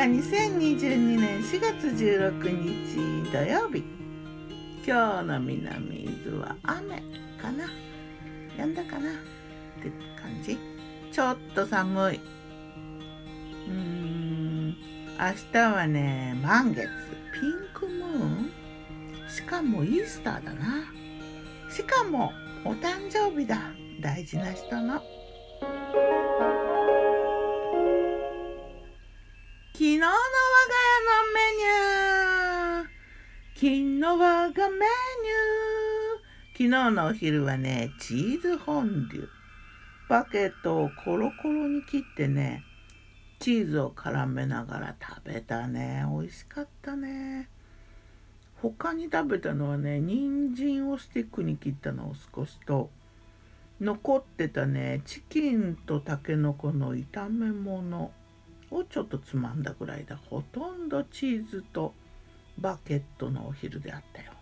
は2022年4月16日土曜日。今日の南伊豆は雨かな？やんだかな？って感じ。ちょっと寒い。うーん明日はね満月。ピンクムーン？しかもイースターだな。しかもお誕生日だ。大事な人の。昨日我がメニュー。昨日のお昼はねチーズフォンデュ。バケットをコロコロに切ってねチーズを絡めながら食べたね。美味しかったね。他に食べたのはね人参をスティックに切ったのを少しと。残ってたねチキンとたけのこの炒め物をちょっとつまんだぐらいだ。ほとんどチーズとバケットのお昼であったよ。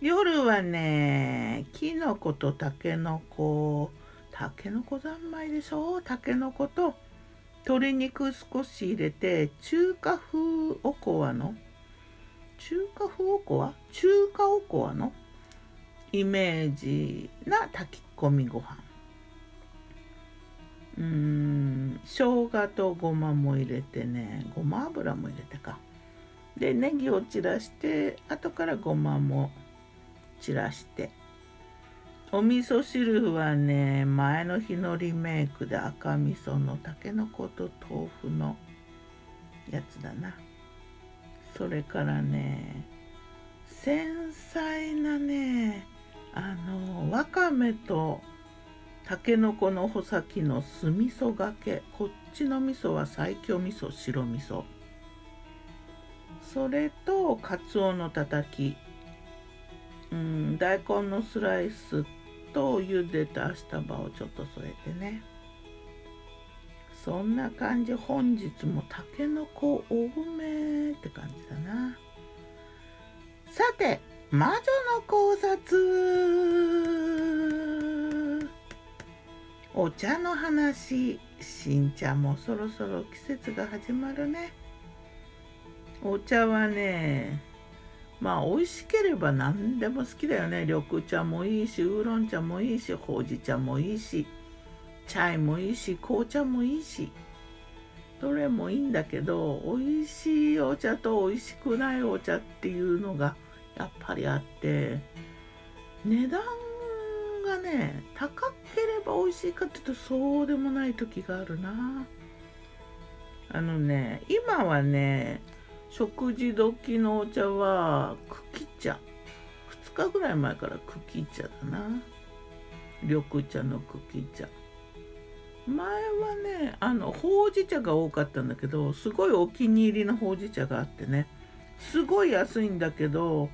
夜はねきのことたけのこたけのこ三昧でしょ？たけのこと鶏肉少し入れて中華風おこわの中華風おこわ？中華おこわのイメージな炊き込みご飯。うーん生姜とごまも入れてねごま油も入れてか。でネギを散らして後からごまも散らして。お味噌汁はね前の日のリメイクで赤味噌のたけのこと豆腐のやつだな。それからね繊細なねあのわかめとたけのこの穂先の酢味噌がけ。こっちの味噌は西京味噌白味噌。それとかつおのたたき。うん大根のスライスと茹でたアシタバをちょっと添えてね。そんな感じ。本日もたけのこ多めって感じだな。さて魔女の考察。お茶の話。新茶もそろそろ季節が始まるね。お茶はねまあ美味しければ何でも好きだよね。緑茶もいいしウーロン茶もいいしほうじ茶もいいしチャイもいいし紅茶もいいし。どれもいいんだけど美味しいお茶と美味しくないお茶っていうのがやっぱりあって値段がね高ければ美味しいかっていうとそうでもない時があるな。あのね今はね食事時のお茶は茎茶。2日ぐらい前から茎茶だな。緑茶の茎茶。前はねあのほうじ茶が多かったんだけどすごいお気に入りのほうじ茶があってね。すごい安いんだけど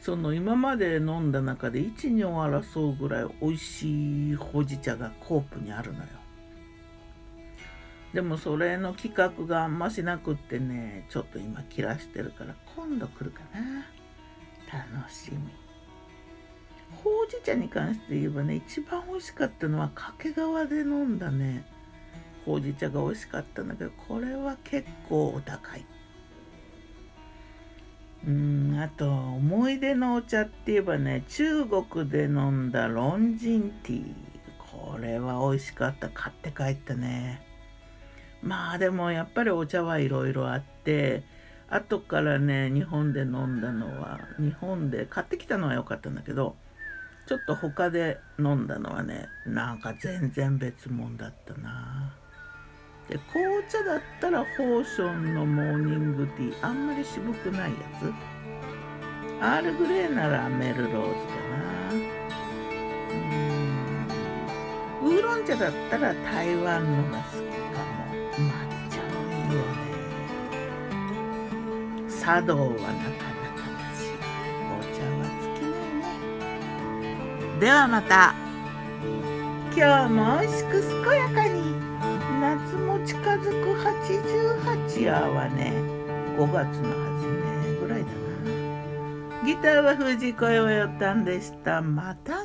その今まで飲んだ中で12を争うぐらい美味しいほうじ茶がコープにあるのよ。でもそれの企画があんましなくってねちょっと今切らしてるから今度来るかな。楽しみ。ほうじ茶に関して言えばね一番美味しかったのは掛川で飲んだね。ほうじ茶が美味しかったんだけどこれは結構お高い。うんあと思い出のお茶って言えばね中国で飲んだロンジンティー。これは美味しかった。買って帰ったね。まあでもやっぱりお茶はいろいろあって後からね日本で飲んだのは日本で買ってきたのは良かったんだけどちょっと他で飲んだのはねなんか全然別物だったな。で紅茶だったらホーションのモーニングティーあんまり渋くないやつ。アールグレーならメルローズかな。ウーロン茶だったら台湾のが好きかも抹茶もいいよね茶道はなかなかだしお茶は尽きないねではまた今日も美味しく健やかに夏も近づく88夜はね5月の初めぐらいだなギターは藤子よよたんでしたまた